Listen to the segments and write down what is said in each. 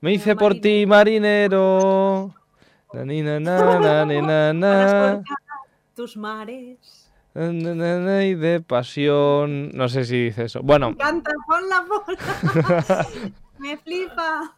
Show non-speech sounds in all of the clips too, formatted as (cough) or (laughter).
Me hice por ti marinero. Tus mares. Y de pasión. No sé si dice eso. Bueno, Canta, pon la bola. (laughs) (laughs) Me flipa.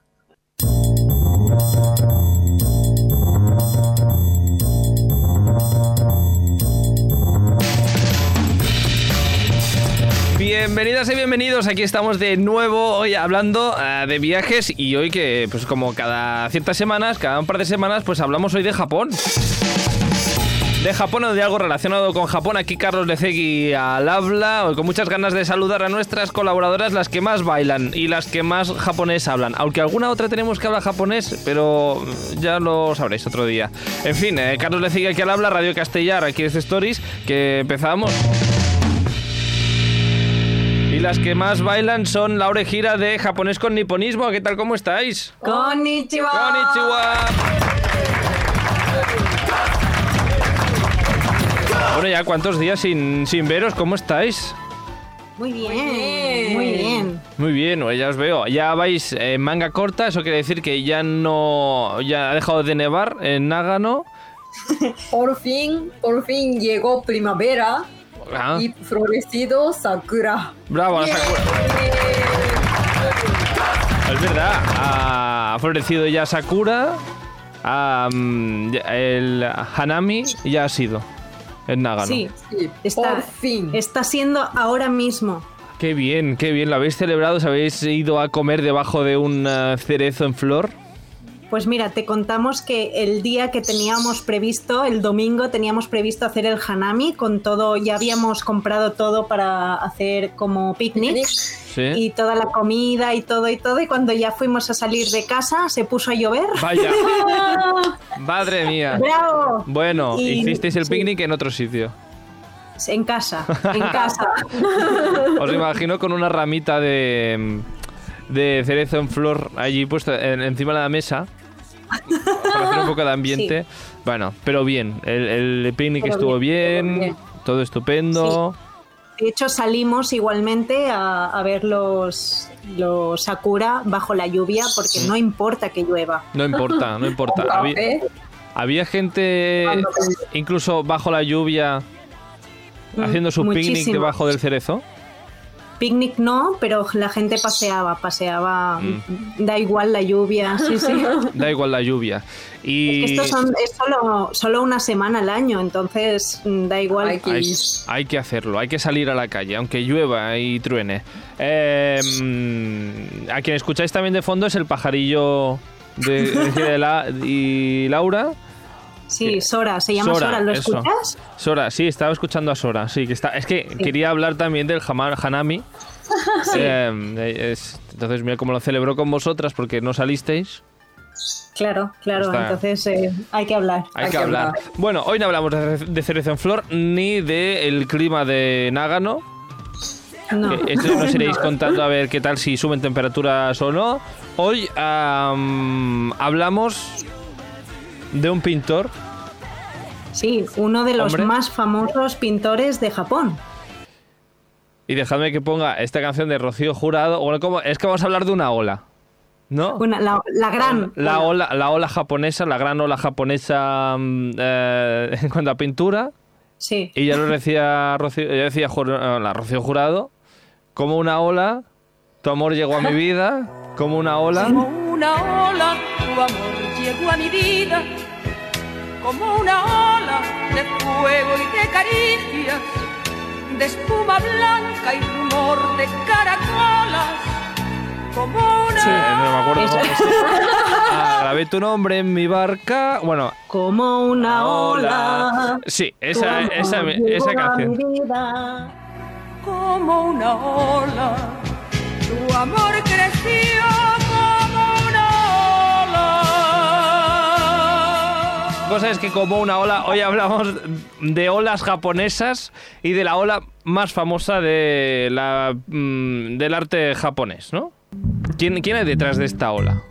Bienvenidas y bienvenidos, aquí estamos de nuevo hoy hablando eh, de viajes y hoy que pues como cada ciertas semanas, cada un par de semanas, pues hablamos hoy de Japón. De Japón o de algo relacionado con Japón, aquí Carlos Lecegui al habla, hoy con muchas ganas de saludar a nuestras colaboradoras, las que más bailan y las que más japonés hablan, aunque alguna otra tenemos que hablar japonés, pero ya lo sabréis otro día. En fin, eh, Carlos Lecegui aquí al habla, Radio Castellar, aquí es Stories, que empezamos. Y las que más bailan son Laure Gira de Japonés con Niponismo. ¿Qué tal? ¿Cómo estáis? Konnichiwa. Konnichiwa. Bueno, ya cuántos días sin, sin veros, ¿cómo estáis? Muy bien, bien. muy bien. Muy bien, pues ya os veo. Ya vais en manga corta, eso quiere decir que ya no. Ya ha dejado de nevar en Nagano. (laughs) Por fin, por fin llegó primavera Ah, y florecido sakura. bravo, la Sakura. Es verdad, ha florecido ya Sakura. ya- el Hanami ya ha sido en Nagano. Sí, Sí, Está- por fin. está siendo ahora mismo. Qué bien, qué bien. ¿Lo habéis celebrado? ¿Os habéis ido a comer debajo de un eh, cerezo en flor? Pues mira, te contamos que el día que teníamos previsto, el domingo, teníamos previsto hacer el hanami con todo, ya habíamos comprado todo para hacer como picnic Sí. y toda la comida y todo y todo y cuando ya fuimos a salir de casa se puso a llover. Vaya. (laughs) Madre mía. ¡Bravo! Bueno, Y- hicisteis el sí. picnic en otro sitio. En casa, en casa. (laughs) Os imagino con una ramita de, de cerezo en flor allí puesta en- encima de la mesa. Para hacer un poco de ambiente. Bueno, pero bien. El, el picnic Pero estuvo bien, bien, todo bien. todo estupendo. De hecho, salimos igualmente a, a ver los, los sakura bajo la lluvia porque no importa que llueva. No importa, no importa. (laughs) Había, café. había gente incluso bajo la lluvia Mm, haciendo su picnic muchísimo. debajo del cerezo. Picnic no, pero la gente paseaba, paseaba. Mm. Da igual la lluvia, sí, sí. (laughs) Da igual la lluvia. Y Estos son, es solo, solo una semana al año, entonces mm, da igual. Hay que hay, que hacerlo, hay que salir a la calle, aunque llueva y truene. Eh, mm, a quien escucháis también de fondo es el pajarillo de, de la- y Laura. Sí, Sora, se llama Sora, Sora, ¿lo eso. escuchas? Sora, sí, estaba escuchando a Sora. Sí, que está. Es que quería hablar también del Hanami. (laughs) Eh, es- entonces, mira cómo lo celebró con vosotras porque no salisteis. Claro, claro, Está. entonces eh, hay que hablar. Hay, que, hablar. Bueno, hoy no hablamos de, de cerezo en flor ni del clima de Nágano. No. Esto nos (laughs) iréis contando a ver qué tal si suben temperaturas o no. Hoy am, hablamos de un pintor. Sí, uno de los Hombre. más famosos pintores de Japón. Y dejadme que ponga esta canción de Rocío Jurado. Bueno, ¿cómo? Es que vamos a hablar de una ola. ¿No? Una- la, la gran. La ola. ola, la ola japonesa, la gran ola japonesa mm, eh, (laughs) en cuanto a pintura. Sí. Y ya lo decía Rocío, ya decía eh, la Rocío Jurado, como una ola, tu amor llegó a mi vida, como una ola. Como una ola, tu amor llegó a mi vida. Como una ola de fuego y de caricias, de espuma blanca y rumor de caracolas. Como una Sí. Eh, no me acuerdo. Cómo es. (laughs) Ah, grabé tu nombre en mi barca. Bueno, Como una ola. Sí, esa, esa, esa canción. vida. como una ola. Tu amor creció Cosa es que como una ola, hoy hablamos de olas japonesas y de la ola más famosa de la, mm, del arte japonés, ¿no? ¿Quién, ¿Quién hay detrás de esta ola?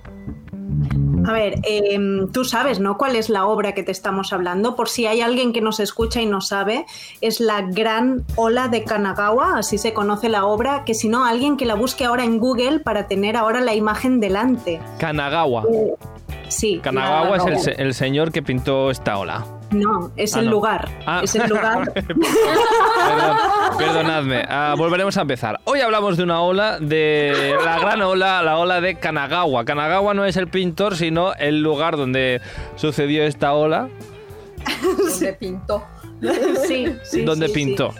A ver, em, tú sabes, ¿no? ¿Cuál es la obra que te estamos hablando? Por si hay alguien que nos escucha y no sabe, es la Gran Ola de Kanagawa, así se conoce la obra, que si no, alguien que la busque ahora en Google para tener ahora la imagen delante. Kanagawa. Sí. Kanagawa es el, se- el señor que pintó esta ola. No, es Ah, el no. lugar. Ah. Es el lugar. (laughs) Perdón, perdonadme. Ah, volveremos a empezar. Hoy hablamos de una ola, de la gran ola, la ola de Kanagawa. Kanagawa no es el pintor, sino el lugar donde sucedió esta ola, (laughs) Donde pintó. sí, sí, donde sí, sí. pintó.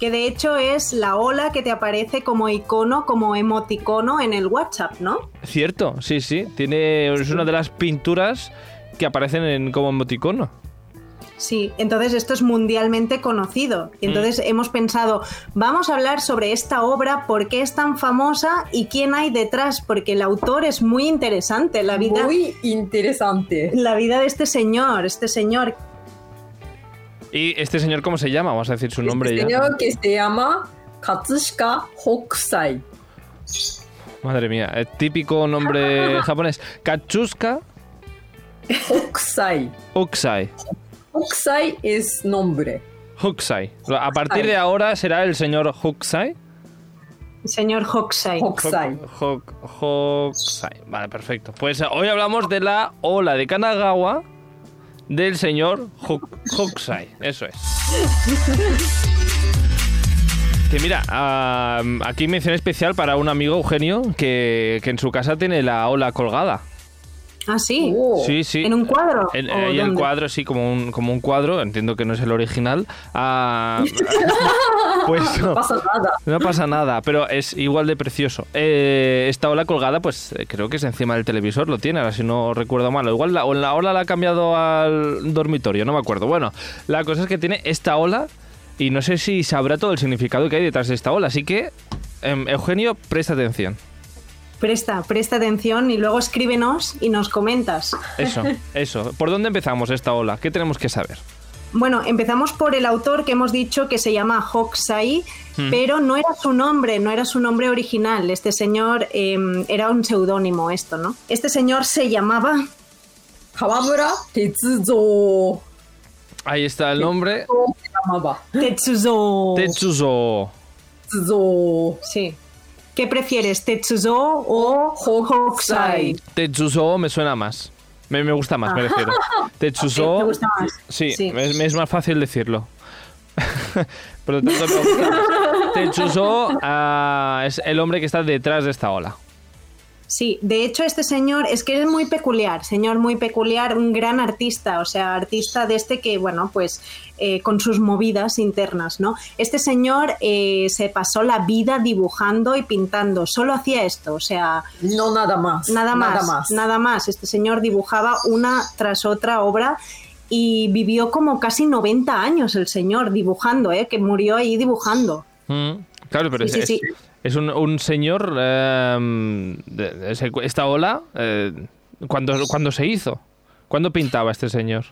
Que de hecho es la ola que te aparece como icono, como emoticono en el WhatsApp, ¿no? Cierto, sí, sí. Tiene, es una de las pinturas que aparecen en, como emoticono. Sí, entonces esto es mundialmente conocido. Y entonces hemos pensado, vamos a hablar sobre esta obra, por qué es tan famosa y quién hay detrás, porque el autor es muy interesante. La vida, Muy interesante. la vida de este señor, este señor, ¿Y este señor cómo se llama? Vamos a decir su nombre este ya. señor que se llama Katsushika Hokusai. Madre mía, el típico nombre (laughs) japonés. Katsushika Hokusai. Uksai. Hokusai es nombre. Huksai. A partir de ahora será el señor Huksai. señor Hokusai. Hokusai. Hok- Hokusai. Vale, perfecto. Pues eh, hoy hablamos de la ola de Kanagawa del señor Hok- Hokusai. Eso es. Que mira, aquí mención especial para un amigo Eugenio que, que en su casa tiene la ola colgada. Ah, sí. Oh. Sí, sí. ¿En un cuadro? En- ¿O ahí el cuadro, sí, como un, como un cuadro. Entiendo que no es el original. Ah, (laughs) pues No no. pasa nada. No pasa nada, pero es igual de precioso. Eh, esta ola colgada, pues eh, creo que es encima del televisor, lo tiene, ahora si no recuerdo mal. Igual la, o la ola la ha cambiado al dormitorio, no me acuerdo. Bueno, la cosa es que tiene esta ola y no sé si sabrá todo el significado que hay detrás de esta ola. Así que, em, Eugenio, presta atención. Presta, presta atención y luego escríbenos y nos comentas. Eso, (laughs) eso. ¿Por dónde empezamos esta ola? ¿Qué tenemos que saber? Bueno, empezamos por el autor que hemos dicho que se llama Hokusai, Hmm. pero no era su nombre, no era su nombre original. Este señor eh, era un seudónimo, esto, ¿no? Este señor se llamaba Kawamura Tetsuzo. Ahí está el nombre. Se llamaba. Tetsuzo. Tetsuzo. Tetsuzo. Sí. ¿Qué prefieres, Tetsuzo o Hokusai? Tetsuzo me suena más. Me, me gusta más, me refiero. (laughs) Tetsuzo. ¿Te gusta más? Sí, Sí. Es, es más fácil decirlo. (laughs) Por lo tanto, me gusta más. Tetsuzo ah, es el hombre que está detrás de esta ola. Sí, de hecho este señor es que es muy peculiar, señor muy peculiar, un gran artista, o sea, artista de este que, bueno, pues eh, con sus movidas internas, ¿no? Este señor eh, se pasó la vida dibujando y pintando, solo hacía esto, o sea, No nada más. nada más, Nada más. nada más. Este señor dibujaba una tras otra obra y vivió como casi 90 años el señor dibujando, ¿eh? Que murió ahí dibujando. Mm, Claro, pero Sí, es, sí, sí. Es un, un señor. eh, ese- esta ola, eh, ¿cuándo, cuándo se hizo? ¿Cuándo pintaba este señor?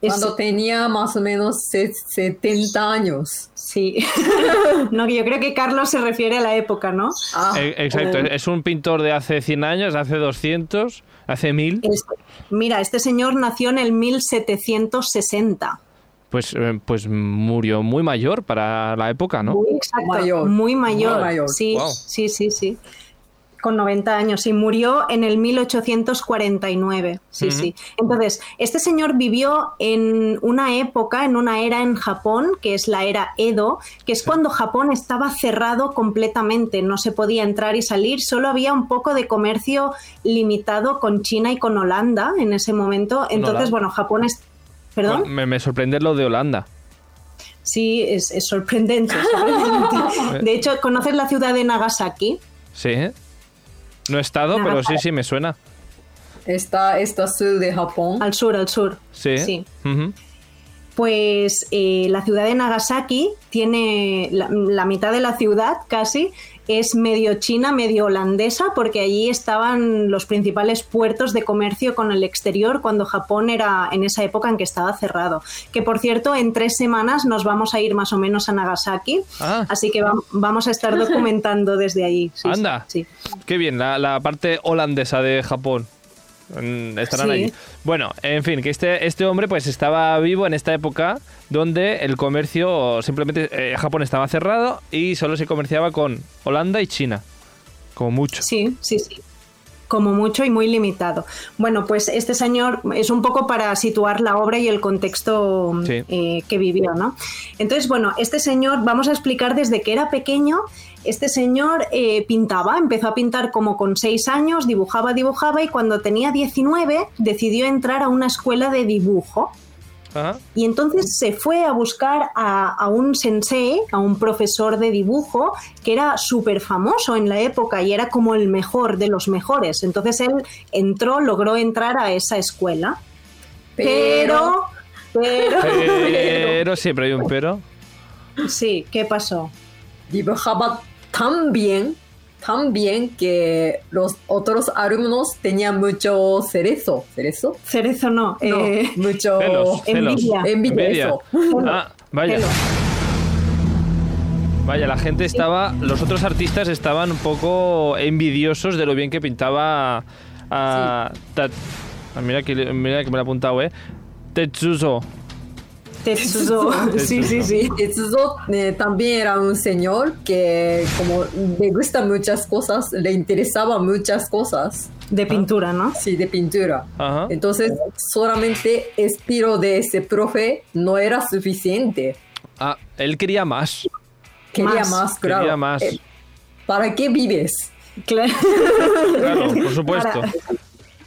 Cuando tenía más o menos se- 70 años. Sí. (laughs) no, yo creo que Carlos se refiere a la época, ¿no? Ah, Eh, exacto, es un pintor de hace 100 años, hace 200, hace 1000. Este- mira, este señor nació en el 1760. Pues, eh, pues murió muy mayor para la época, ¿no? Muy exacto, Mayor. muy mayor. Muy mayor. Sí, Wow. sí, sí, sí. Con 90 años y murió en el 1849. Sí, Ujú. sí. Entonces, este señor vivió en una época, en una era en Japón, que es la era Edo, que es cuando Japón estaba cerrado completamente, no se podía entrar y salir, solo había un poco de comercio limitado con China y con Holanda en ese momento. Entonces, bueno, Japón es... ¿Perdón? Me, me sorprende lo de Holanda. Sí, es, es sorprendente, sorprendente. (laughs) De hecho, ¿conoces la ciudad de Nagasaki? Sí. No he estado, pero sí, sí, me suena. Está, está sur de Japón. Al sur, al sur. Sí. Sí. Pues eh, la ciudad de Nagasaki tiene la, la mitad de la ciudad casi es medio china, medio holandesa, porque allí estaban los principales puertos de comercio con el exterior cuando Japón era en esa época en que estaba cerrado. Que por cierto, en tres semanas nos vamos a ir más o menos a Nagasaki, Ah. así que va- vamos a estar documentando desde. Sí, sí, Anda. sí. Qué bien, la, la parte holandesa de Japón. Mm, Estarán Sí. allí. Bueno, en fin, que este, este hombre pues estaba vivo en esta época donde el comercio simplemente eh, Japón estaba cerrado y solo se comerciaba con Holanda y China. Como mucho. Sí, sí, sí. Como mucho y muy limitado. Bueno, pues este señor es un poco para situar la obra y el contexto Sí. eh, que vivió, ¿no? Entonces, bueno, este señor, vamos a explicar desde que era pequeño, este señor eh, pintaba, empezó a pintar como con seis años, dibujaba, dibujaba y cuando tenía 19 decidió entrar a una escuela de dibujo. Ajá. Y entonces se fue a buscar a, a un sensei, a un profesor de dibujo, que era súper famoso en la época y era como el mejor de los mejores. Entonces él entró, logró entrar a esa escuela. Pero, pero, Pero (laughs) siempre hay un pero. sí, ¿qué pasó? dibujaba tan bien, tan bien que los otros alumnos tenían mucho cerezo. ¿Cerezo? Cerezo no, No, eh, mucho Celos, celos. envidia. envidia, eso. Ah, vaya. Vaya, la gente estaba. Los otros artistas estaban un poco envidiosos de lo bien que pintaba. a Tat- ah, mira, que, mira que me lo he apuntado, ¿eh? Tetsuzo. Tetsuzo. (laughs) Sí, sí, sí. Tetsuzo eh, también era un señor que como le gustan muchas cosas, le interesaban muchas cosas, De pintura, ¿no? sí, de pintura. Ajá. Entonces, solamente estilo de ese profe no era suficiente. Ah, él quería más. Quería Más. más, claro. Quería más. Eh, ¿Para qué vives? Claro. Claro, por supuesto. Para,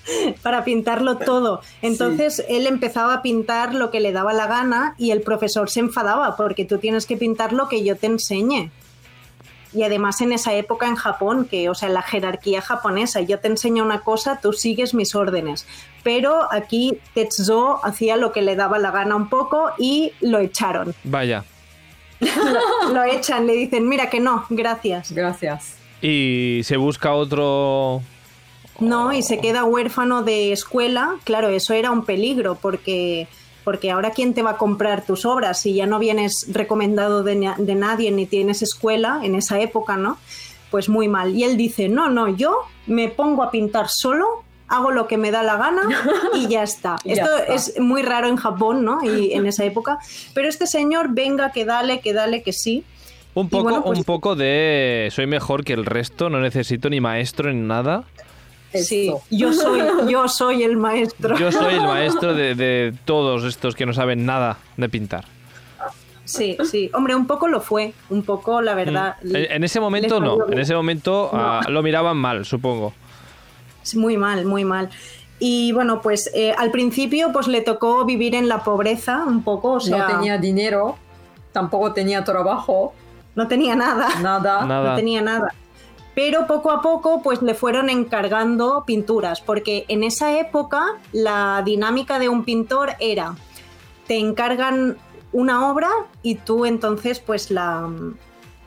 (laughs) para pintarlo todo. Entonces él empezaba a pintar lo que le daba la gana y el profesor se enfadaba porque tú tienes que pintar lo que yo te enseñe. Y además en esa época en Japón, que, o sea, la jerarquía japonesa, yo te enseño una cosa, tú sigues mis órdenes. Pero aquí Tetsuzo hacía lo que le daba la gana un poco y lo echaron. Vaya. Lo echan, le dicen, mira que no, gracias. Gracias. Y se busca otro. No, y se queda huérfano de escuela. Claro, eso era un peligro porque, porque ahora quién te va a comprar tus obras si ya no vienes recomendado de, de nadie ni tienes escuela en esa época, ¿no? Pues muy mal. Y él dice, no, no, yo me pongo a pintar solo, hago lo que me da la gana y ya está. (laughs) Ya Esto está. es muy raro en Japón, ¿no? Y en esa época. Pero este señor, venga, que dale, que dale, que sí. Un poco, bueno, pues- un poco de soy mejor que el resto, no necesito ni maestro ni nada. Sí, yo soy, (laughs) yo soy el maestro. Yo soy el maestro de, de todos estos que no saben nada de pintar. Sí, sí. Hombre, un poco lo fue. Un poco, la verdad. En, en ese momento les no, en ese momento No. ah, lo miraban mal, supongo. Muy mal, muy mal. Y bueno, pues eh, al principio pues le tocó vivir en la pobreza un poco, o sea, no tenía dinero, tampoco tenía trabajo, no tenía nada, nada. Nada. no tenía nada. Pero poco a poco pues le fueron encargando pinturas, porque en esa época la dinámica de un pintor era, te encargan una obra y tú entonces pues la,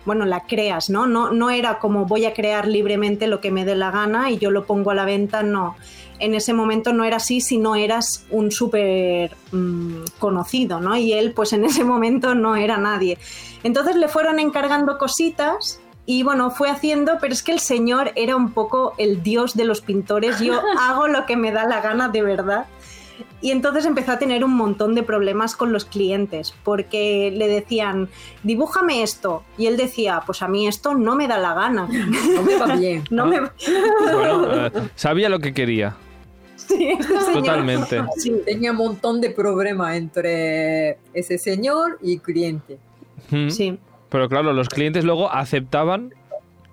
bueno, la creas, ¿no? No, no era como voy a crear libremente lo que me dé la gana y yo lo pongo a la venta, no. En ese momento no era así si no eras un súper mm, conocido, ¿no? Y él pues en ese momento no era nadie. Entonces le fueron encargando cositas y bueno, fue haciendo, pero es que el señor era un poco el dios de los pintores, yo (laughs) hago lo que me da la gana de verdad. Y entonces empezó a tener un montón de problemas con los clientes, porque le decían, dibújame esto. Y él decía, pues a mí esto no me da la gana. (laughs) No me va bien. (laughs) No Ah. me... Bueno, eh, sabía lo que quería, Sí, este totalmente. Sí, Tenía un montón de problemas entre ese señor y cliente. Mm. sí. Pero claro, los clientes luego aceptaban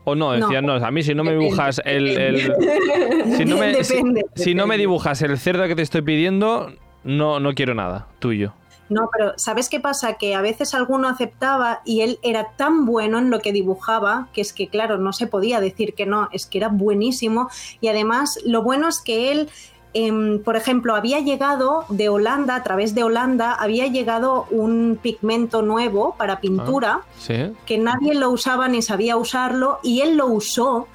o no, decían, no, a mí si no me Depende, dibujas el... el- (laughs) si, no me, si- Depende, si no me dibujas el cerdo que te estoy pidiendo, no, no quiero nada tuyo. No, pero ¿sabes qué pasa? Que a veces alguno aceptaba y él era tan bueno en lo que dibujaba que es que, claro, no se podía decir que no, es que era buenísimo. Y además, lo bueno es que él, em, por ejemplo, había llegado de Holanda, a través de Holanda, había llegado un pigmento nuevo para pintura Sí. que nadie lo usaba ni sabía usarlo y él lo usó.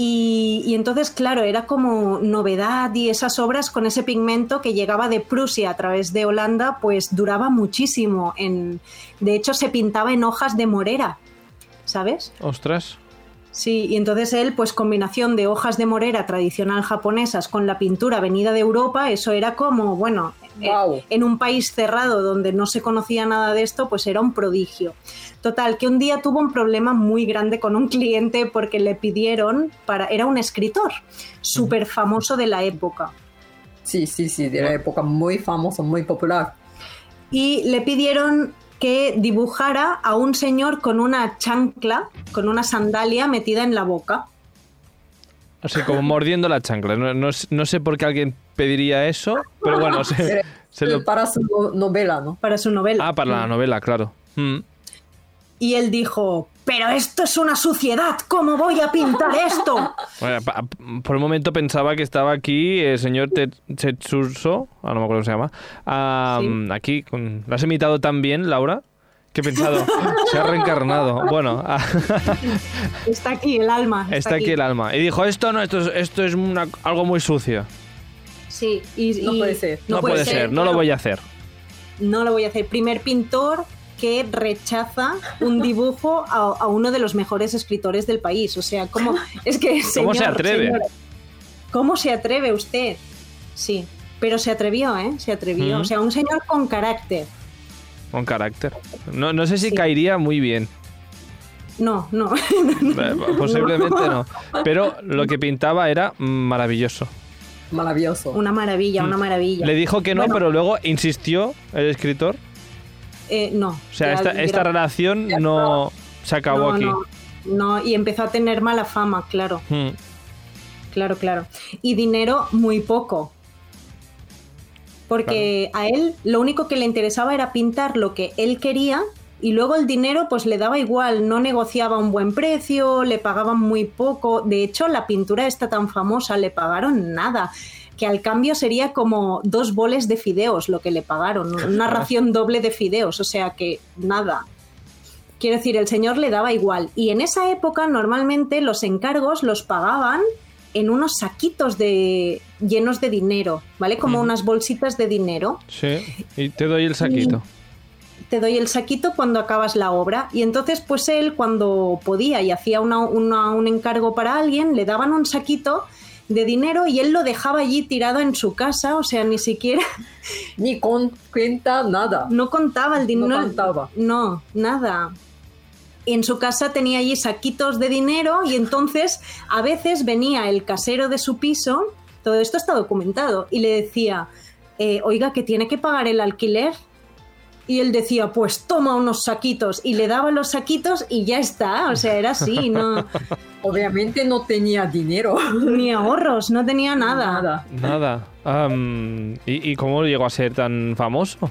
Y, y entonces, claro, era como novedad y esas obras con ese pigmento que llegaba de Prusia a través de Holanda, pues duraba muchísimo. En, de hecho, se pintaba en hojas de morera, ¿sabes? Ostras. Sí, y entonces él, pues combinación de hojas de morera tradicional japonesas con la pintura venida de Europa, eso era como, bueno, eh, en un país cerrado donde no se conocía nada de esto, pues era un prodigio. Total, que un día tuvo un problema muy grande con un cliente porque le pidieron para, era un escritor súper famoso de la época. Sí, sí, sí, de la época muy famoso, muy popular. y le pidieron que dibujara a un señor con una chancla, con una sandalia metida en la boca. Así como mordiendo la chancla. No, no sé- no sé por qué alguien pediría eso, pero bueno, (laughs) se, se lo... Para su no- novela, ¿no? para su novela. Ah, para la novela, claro. Mm. Y él dijo, pero esto es una suciedad, ¿cómo voy a pintar esto? (laughs) Bueno, pa- por un momento pensaba que estaba aquí el señor Te- Tetsuso, ah, no me acuerdo cómo se llama, Sí. aquí, con, ¿lo has imitado tan bien, Laura? Que he pensado, se ha reencarnado. Bueno, (laughs) Está aquí el alma. está aquí el alma. Y dijo, esto no, esto es, esto es una- algo muy sucio. Sí, y, No y- puede ser. No, puede, ser, no lo voy a hacer. No lo voy a hacer. Primer pintor que rechaza un dibujo a, a uno de los mejores escritores del país. O sea, ¿cómo, es que, ¿Cómo se atreve? señora, ¿Cómo se atreve usted? Sí, pero se atrevió, ¿eh? Se atrevió. O sea, un señor con carácter. Con carácter. No, no sé si Sí. caería muy bien. No, (laughs) no. Posiblemente no. Pero lo que pintaba era maravilloso. Maravilloso. una maravilla, una maravilla. Le dijo que no, Bueno. pero luego insistió el escritor. Eh, no. O sea, esta, relación no se acabó no, aquí. No, no, y empezó a tener mala fama, claro, Mm. claro, claro. Y dinero muy poco. Porque a él lo único que le interesaba era pintar lo que él quería y luego el dinero pues le daba igual, no negociaba un buen precio, le pagaban muy poco. De hecho, la pintura está tan famosa, le pagaron nada, que al cambio sería como dos boles de fideos lo que le pagaron, una ración doble de fideos, o sea que nada. Quiero decir, el señor le daba igual. Y en esa época normalmente los encargos los pagaban en unos saquitos de llenos de dinero, ¿vale? Como unas bolsitas de dinero. Sí, y te doy el saquito. Te doy el saquito cuando acabas la obra. Y entonces, pues él, cuando podía y hacía una- una- un encargo para alguien, le daban un saquito de dinero y él lo dejaba allí tirado en su casa, o sea, ni siquiera (laughs) Ni con cuenta nada. no contaba el dinero. No contaba. No, nada. En su casa tenía allí saquitos de dinero y entonces a veces venía el casero de su piso, todo esto está documentado, y le decía, eh, oiga, que tiene que pagar el alquiler. Y él decía, pues toma unos saquitos. Y le daba los saquitos y ya está. O sea, era así, no, (laughs) Obviamente no tenía dinero. (laughs) ni ahorros, no tenía nada. Nada. Nada. ¿y, y cómo llegó a ser tan famoso?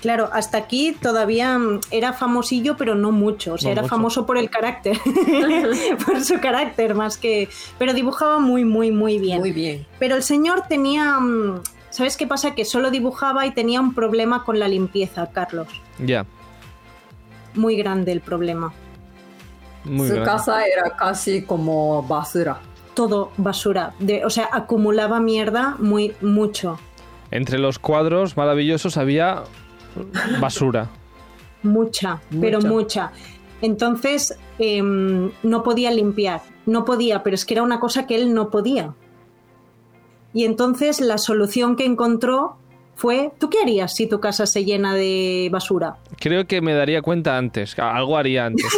Claro, hasta aquí todavía mm, era famosillo, pero no mucho. O sea, No era mucho. famoso por el carácter, (laughs) por su carácter más que... Pero dibujaba muy, muy, muy bien. Muy bien. Pero el señor tenía... ¿Sabes qué pasa? Que solo dibujaba y tenía un problema con la limpieza, Carlos. Ya, Muy grande el problema. muy Su grande. casa era casi como basura. Todo basura. De, o sea, acumulaba mierda muy, mucho. Entre los cuadros maravillosos había basura. Mucha, pero Mucha. mucha. Entonces, em, no podía limpiar. No podía, pero es que era una cosa que él no podía. Y entonces la solución que encontró fue, ¿tú qué harías si tu casa se llena de basura? Creo que me daría cuenta antes. Algo haría antes. (laughs)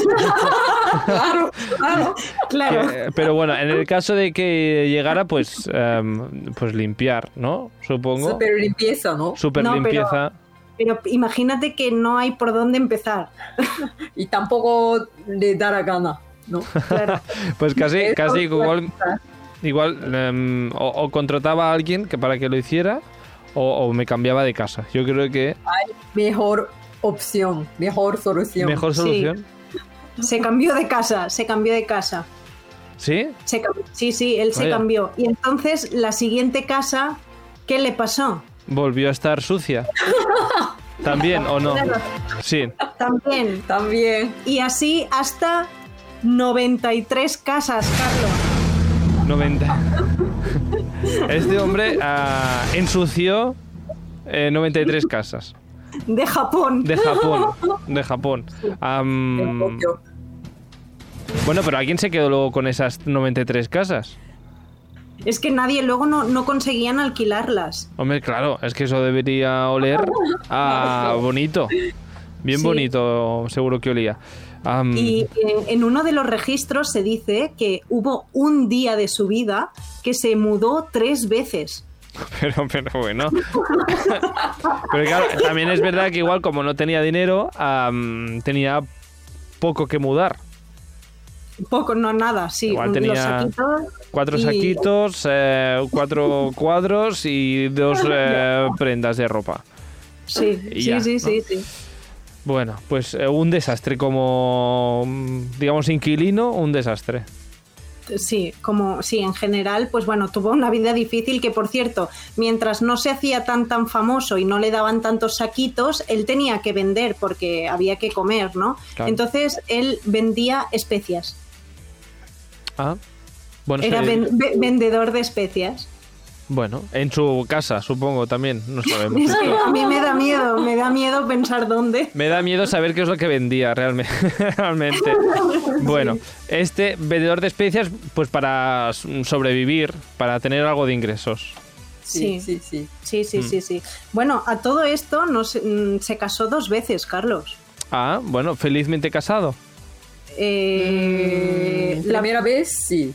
Claro, claro. Claro. Que- pero bueno, en el caso de que llegara, pues, em, pues limpiar, ¿no? Supongo. Super limpieza, ¿no? Super No, limpieza. Pero imagínate que no hay por dónde empezar. (laughs) Y tampoco le da la gana, ¿no? Claro. (laughs) Pues casi, casi puede igual, em, o, o contrataba a alguien que para que lo hiciera o, o me cambiaba de casa. Yo creo que Mejor opción, mejor solución. mejor Sí. solución. Se cambió de casa, se cambió de casa. ¿Sí? Se sí, sí, él se cambió. Y entonces la siguiente casa, ¿qué le pasó? Volvió a estar sucia. (laughs) También o no. Sí. También. También. Y así hasta 93 casas, Carlos. 90. (laughs) Este hombre ah, ensució eh, 93 casas De Japón. de Japón. De Japón. Bueno, pero ¿alguien se quedó luego con esas 93 casas? Es que nadie luego no, no conseguían alquilarlas. Hombre, claro, es que eso debería oler a (laughs) bonito. Bien Sí. bonito, seguro que olía. Y en, en uno de los registros se dice que hubo un día de su vida que se mudó tres veces. (laughs) Pero, pero bueno. pero claro, también es verdad que igual como no tenía dinero, tenía poco que mudar. Poco, no nada, sí. Igual Los saquitos Cuatro y- saquitos, eh, cuatro (laughs) cuadros y dos eh, prendas de ropa. Sí, y sí, ya, sí, ¿no? sí, sí. Bueno, pues eh, un desastre como, mm, digamos, inquilino, un desastre. Sí, como sí, en general, pues bueno, tuvo una vida difícil que, por cierto, mientras no se hacía tan tan famoso y no le daban tantos saquitos, él tenía que vender porque había que comer, ¿no? Claro. Entonces él vendía especias. Ah, bueno, Era ven- vendedor de especias. Bueno, en su casa, supongo, también, no sabemos. (laughs) Es que a mí me da miedo, me da miedo pensar dónde. Me da miedo saber qué es lo que vendía realme- (laughs) realmente. (laughs) Bueno, este vendedor de especias, pues para sobrevivir, para tener algo de ingresos. Sí, Sí. sí, sí. Sí, Mm. sí, sí, sí. Bueno, a todo esto no se, mm, se casó dos veces, Carlos. Ah, bueno, felizmente casado. Eh, Mm, la- primera vez sí.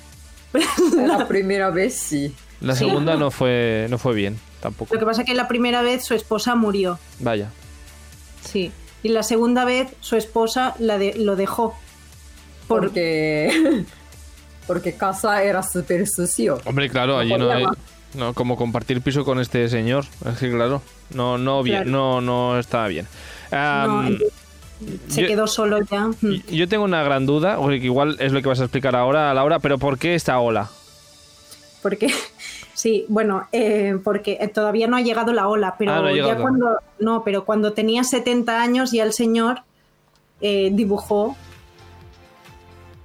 La primera vez sí. La Sí. segunda no (laughs) fue, no fue bien, tampoco. Lo que pasa es que la primera vez su esposa murió, Vaya. sí. Y la segunda vez su esposa la de- lo dejó. Por- Porque. (laughs) Porque casa era súper sucio. Hombre, claro, allí no hay... No, como compartir piso con este señor. Es que claro, no, no bien, Claro. no, no estaba bien. No, se yo- quedó solo ya. Yo tengo una gran duda, o que igual es lo que vas a explicar ahora, Laura, pero ¿por qué esta ola? Porque, (laughs) sí, bueno, eh, porque eh, todavía no ha llegado la ola, pero Ah, no ya cuando, no, pero cuando tenía 70 años ya el señor eh, dibujó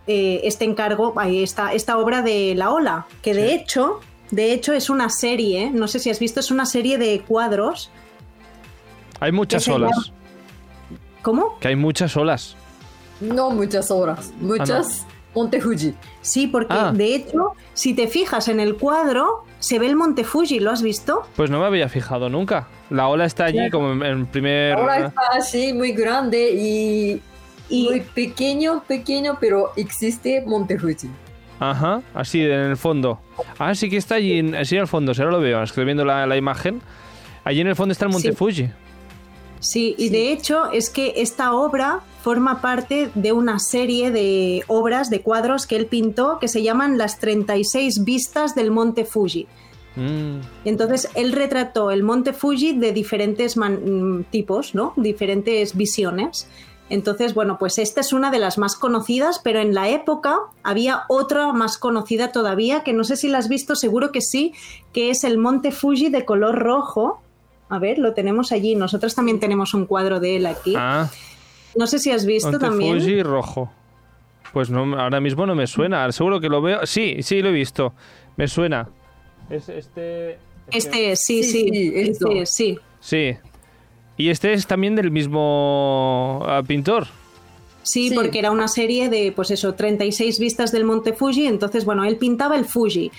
eh, este encargo, ahí está, esta obra de la ola, que de Sí. hecho, de hecho es una serie, no sé si has visto, es una serie de cuadros. Hay muchas ¿Qué se olas. llama? ¿Cómo? Que hay muchas olas. No muchas horas. Muchas. Monte Fuji. Sí, porque Ah. de hecho, si te fijas en el cuadro, se ve el Monte Fuji, ¿lo has visto? Pues no me había fijado nunca. La ola está allí Claro. como en, en primer... Ahora está así, muy grande y. Y Muy pequeño, pequeño, pero existe Monte Fuji. Ajá, así en el fondo. Ah, sí que está allí, en, sí, en el fondo, si ahora lo veo, estoy viendo la, la imagen. Allí en el fondo está el Monte Sí. Fuji. Sí, y Sí. de hecho es que esta obra forma parte de una serie de obras, de cuadros que él pintó que se llaman Las 36 vistas del Monte Fuji. Mm, Entonces él retrató el Monte Fuji de diferentes mm, tipos, ¿no? Diferentes visiones. Entonces, bueno, pues esta es una de las más conocidas, pero en la época había otra más conocida todavía, que no sé si la has visto, seguro que sí, que es el Monte Fuji de color rojo. A ver, lo tenemos allí. Nosotros también tenemos un cuadro de él aquí. Ah, No sé si has visto Monte también. Fuji rojo. Pues no, ahora mismo no me suena. Seguro que lo veo. Sí, sí, lo he visto. Me suena. Es este. Este, sí, Sí, sí, este, sí. Sí. Y este es también del mismo ah, pintor. Sí, Sí. porque era una serie de, pues eso, 36 vistas del Monte Fuji. Entonces, bueno, él pintaba el Fuji.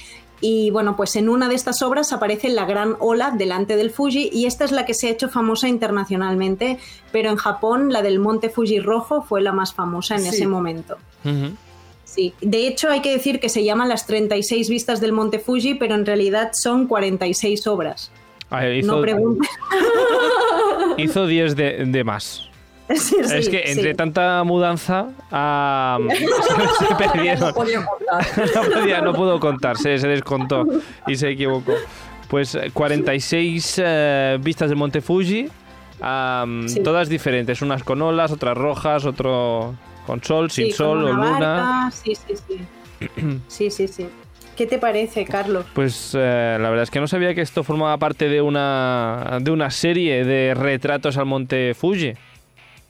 Y bueno, pues en una de estas obras aparece la gran ola delante del Fuji y esta es la que se ha hecho famosa internacionalmente, pero en Japón la del Monte Fuji rojo fue la más famosa en Sí. ese momento. Sí, de hecho hay que decir que se llaman las 36 vistas del Monte Fuji, pero en realidad son 46 obras. Ah, hizo, No preguntes. (laughs) hizo 10 de, de más. (laughs) Sí, es que entre sí. tanta mudanza ah, (laughs) (laughs) se, se perdieron. No podía contar. no, podía- no pudo contar, se, se descontó y se equivocó. Pues eh, 46 eh, vistas del Monte Fuji, todas diferentes, unas con olas, otras rojas, otro con sol, sin sol o una luna. barca, Sí, sí, sí. (clears throat) sí, sí, sí. ¿Qué te parece, Carlos? Pues eh, la verdad es que no sabía que esto formaba parte de una, de una serie de retratos al Monte Fuji.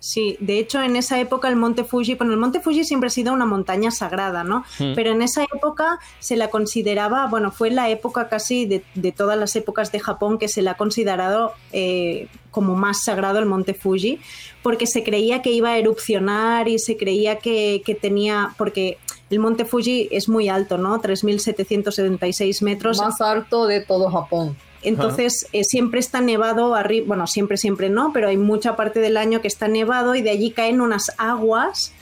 Sí, de hecho en esa época el Monte Fuji, bueno, el Monte Fuji siempre ha sido una montaña sagrada, ¿no? Mm. Pero en esa época se la consideraba, bueno, fue la época casi de, de todas las épocas de Japón que se la ha considerado eh, como más sagrado el Monte Fuji, porque se creía que iba a erupcionar y se creía que, que tenía, porque el Monte Fuji es muy alto, ¿no? 3.776 metros. Más alto de todo Japón. Entonces eh, siempre está nevado arriba, bueno, siempre, siempre no, pero hay mucha parte del año que está nevado y de allí caen unas aguas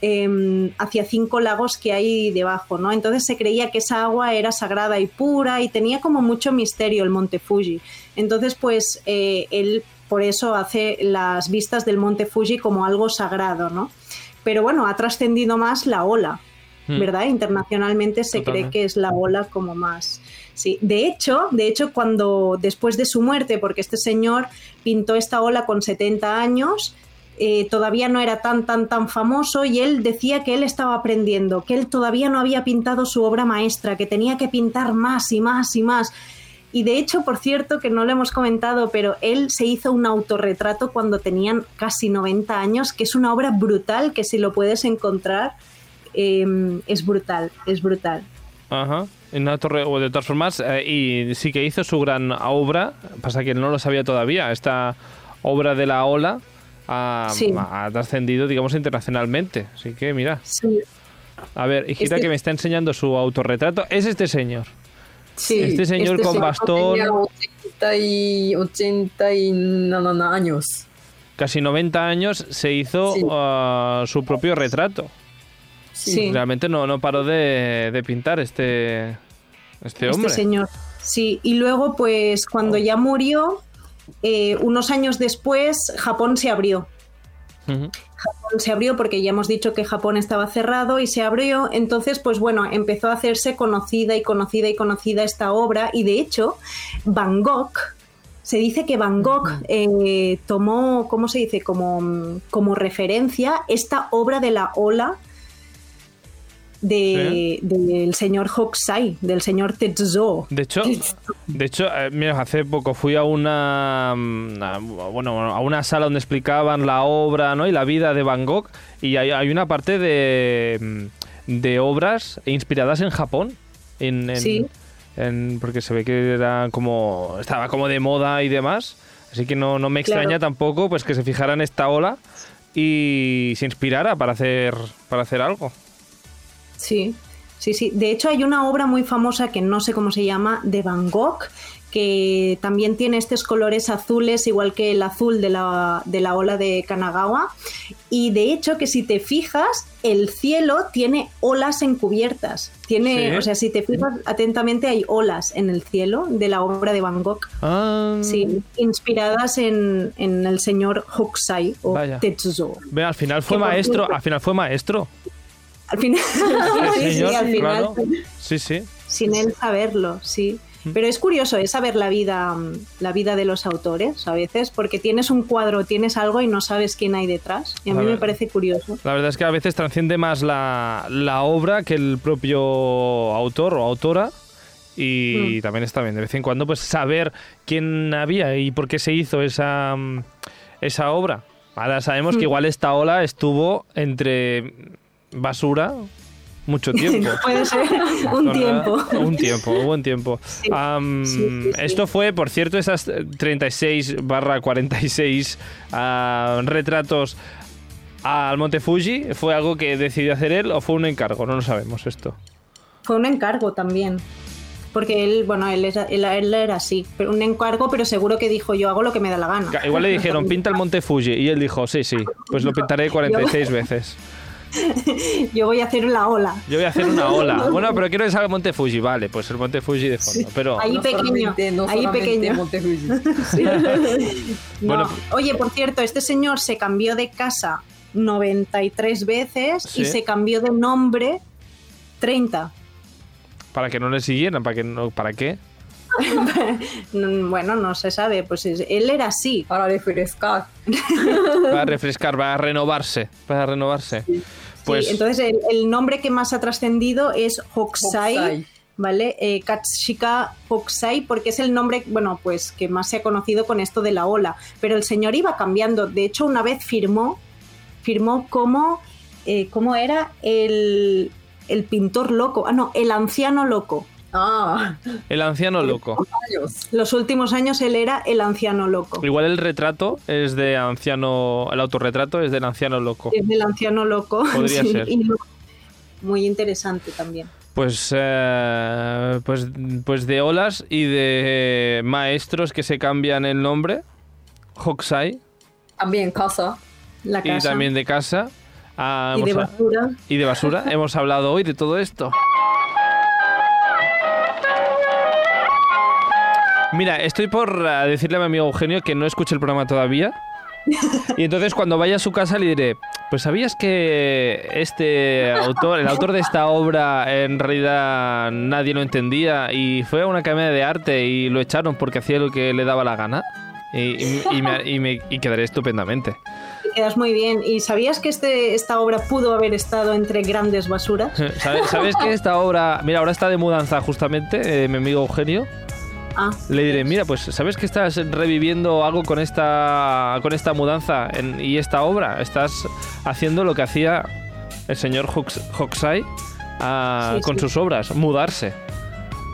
eh, hacia cinco lagos que hay debajo, ¿no? Entonces se creía que esa agua era sagrada y pura y tenía como mucho misterio el monte Fuji. Entonces, pues eh, él por eso hace las vistas del monte Fuji como algo sagrado, ¿no? Pero bueno, ha trascendido más la ola, Mm. ¿verdad? Internacionalmente se Totalmente. cree que es la ola como más. Sí, de hecho, de hecho, cuando después de su muerte, porque este señor pintó esta ola con 70 años, eh, todavía no era tan, tan, tan famoso y él decía que él estaba aprendiendo, que él todavía no había pintado su obra maestra, que tenía que pintar más y más y más. Y de hecho, por cierto, que no lo hemos comentado, pero él se hizo un autorretrato cuando tenían casi 90 años, que es una obra brutal, que si lo puedes encontrar, eh, es brutal, es brutal. Ajá. En una torre, o de todas formas, eh, y sí que hizo su gran obra, pasa que no lo sabía todavía, esta obra de la ola ha, Sí. ha trascendido, digamos, internacionalmente. Así que mira, Sí, a ver, Hijira Este- que me está enseñando su autorretrato, es este señor. sí, Este señor con señor bastón, Tenía 80 y 87 años. casi 90 años, se hizo Sí. ah, su propio retrato. Sí. Realmente no, no paró de, de pintar este, este hombre. Este señor. Sí, y luego, pues, cuando ya murió, eh, unos años después, Japón se abrió. Japón se abrió porque ya hemos dicho que Japón estaba cerrado y se abrió. Entonces, pues bueno, empezó a hacerse conocida y conocida y conocida esta obra. Y de hecho, Van Gogh, se dice que Van Gogh eh, tomó, ¿cómo se dice? Como, como referencia esta obra de la ola de- del señor Hokusai, del señor Tetsuo. De hecho, de hecho, eh, mira, hace poco fui a una, mm, bueno, a una sala donde explicaban la obra, ¿no? Y la vida de Van Gogh y hay, hay una parte de, mm, de obras inspiradas en Japón, en, en- Sí. en- porque se ve que era como estaba como de moda y demás, así que no, no me Claro. extraña tampoco, pues que se fijara en esta ola y se inspirara para hacer para hacer algo. Sí, sí, sí. De hecho, hay una obra muy famosa que no sé cómo se llama, de Van Gogh, que también tiene estos colores azules, igual que el azul de la, de la ola de Kanagawa. Y de hecho, que si te fijas, el cielo tiene olas encubiertas. Tiene, Sí. o sea, si te fijas atentamente, hay olas en el cielo de la obra de Van Gogh. Ah, Sí, inspiradas en, en el señor Hokusai o Vaya. Tetsuzo. Ve, al final fue maestro, al final fue maestro. Al final, sí, (laughs) sí, señor, al final claro. Sí, sí. sin él saberlo, sí. Pero es curioso es saber la vida, mm, la vida de los autores a veces, porque tienes un cuadro, tienes algo y no sabes quién hay detrás. Y a mí me parece curioso. La verdad es que a veces trasciende más la, la obra que el propio autor o autora. Y también está bien, de vez en cuando, pues saber quién había y por qué se hizo esa, mm, esa obra. Ahora sabemos que igual esta ola estuvo entre basura mucho (laughs) tiempo. Puede ser (laughs) un tiempo. Un tiempo, un buen tiempo. Sí, sí. Esto fue, por cierto, esas 36 barra 46 ah, retratos al Monte Fuji. ¿Fue algo que decidió hacer él o fue un encargo? No lo sabemos esto. Fue un encargo también. Porque él, bueno, él era, él, él era así, pero un encargo, pero seguro que dijo yo hago lo que me da la gana. Igual le dijeron, pinta el Monte Fuji. Y él dijo, sí, sí, pues lo pintaré (laughs) 46 veces. (laughs) Yo voy a hacer la ola. Yo voy a hacer una ola. (laughs) Bueno, pero quiero que salga el Monte Fuji. Vale, pues el Monte Fuji de fondo. Pero Ahí No pequeño, no ahí pequeño. Monte Fuji. (laughs) No. Bueno. Oye, por cierto, este señor se cambió de casa 93 veces Sí. y se cambió de nombre 30. para que no le siguieran, para que no, ¿para qué? (laughs) Mm, Bueno, no se sabe, pues es- él era así. Para refrescar. Para refrescar, para renovarse, para renovarse. Pues Sí, entonces el, el nombre que más ha trascendido es Hokusai, Hokusai. ¿vale? Eh, Katsushika Hokusai, porque es el nombre, bueno, pues que más se ha conocido con esto de la ola. Pero el señor iba cambiando. De hecho, una vez firmó firmó como, eh, ¿cómo era? El, el pintor loco, ah, no, el anciano loco. Ah, El anciano loco. Los últimos años él era el anciano loco. Igual el retrato es de anciano, el autorretrato es del anciano loco. Es del anciano loco. Podría ser. y lo- muy interesante también. Pues, eh, pues, pues de olas y de maestros que se cambian el nombre, Hokusai, También casa. La y también de casa. ah, y de basura. y de basura. (laughs) Hemos hablado hoy de todo esto. Mira, estoy por eh, decirle a mi amigo Eugenio que no escuche el programa todavía. Y entonces cuando vaya a su casa le diré, pues ¿sabías que este autor, el autor de esta obra en realidad nadie lo entendía y fue a una academia de arte y lo echaron porque hacía lo que le daba la gana? Y, y- y me, y me- y quedaré estupendamente. Te quedas muy bien. ¿Y sabías que este, esta obra pudo haber estado entre grandes basuras? (laughs) ¿Sabes, sabes que esta obra, mira, ahora está de mudanza justamente, eh, mi amigo Eugenio? Ah, Le diré, mira, pues ¿sabes que estás reviviendo algo con esta, con esta mudanza en- y esta obra? Estás haciendo lo que hacía el señor Hoks- Hokusai ah, Sí, con sí. sus obras, mudarse.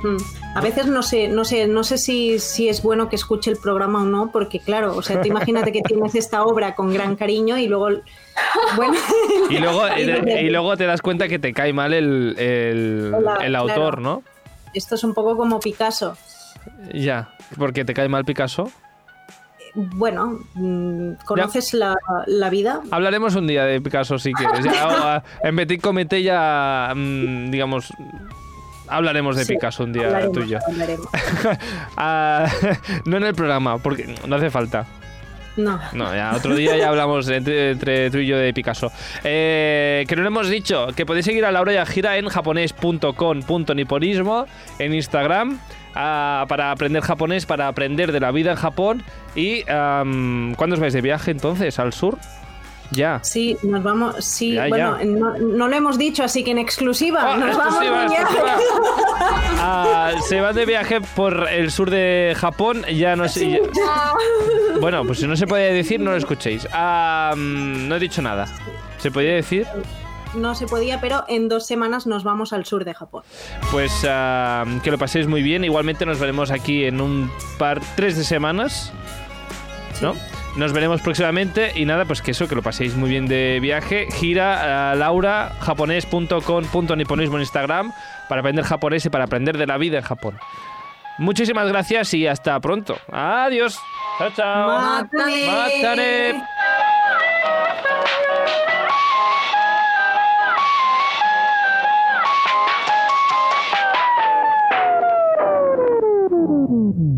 mm. A veces no sé, no sé, no sé si, si es bueno que escuche el programa o no, porque claro, o sea, tú imagínate que tienes esta obra con gran cariño y luego, bueno, (laughs) Y luego, (laughs) Y luego- te das cuenta que te cae mal el, el, el autor, claro. ¿no? esto es un poco como Picasso. Ya, porque te cae mal Picasso. Bueno, mm, ¿conoces la, la vida? Hablaremos un día de Picasso si quieres. Ya, (laughs) en Petit Comité ya, mm, digamos, hablaremos de Sí, Picasso un día hablaremos, tú y yo. hablaremos. (laughs) Ah, (laughs) no en el programa, porque no hace falta. No, No, ya otro día ya hablamos entre, entre tú y yo de Picasso. Eh, que no lo hemos dicho, que podéis seguir a Laura y a Gira en japonés.com.niponismo en Instagram ah, para aprender japonés, para aprender de la vida en Japón. Y am, ¿cuándo os vais de viaje entonces? ¿Al sur? Ya. sí, nos vamos, sí, Ya, bueno, ya. No, no lo hemos dicho, así que en exclusiva, Ah, nos vamos de viaje. exclusiva. (laughs) Ah, se van de viaje por el sur de Japón. Ya no sé. ya- (laughs) Bueno, pues si no se podía decir, no lo escuchéis. Ah, no he dicho nada. ¿Se podía decir? No se podía, pero en dos semanas nos vamos al sur de Japón. Pues ah, que lo paséis muy bien. Igualmente nos veremos aquí en un par, tres de semanas. ¿No? Nos veremos próximamente y nada, pues que eso, que lo paséis muy bien de viaje. Gira a Laura, japonés.com.niponismo en Instagram para aprender japonés y para aprender de la vida en Japón. Muchísimas gracias y hasta pronto. Adiós. Chao, chao. Mm-hmm.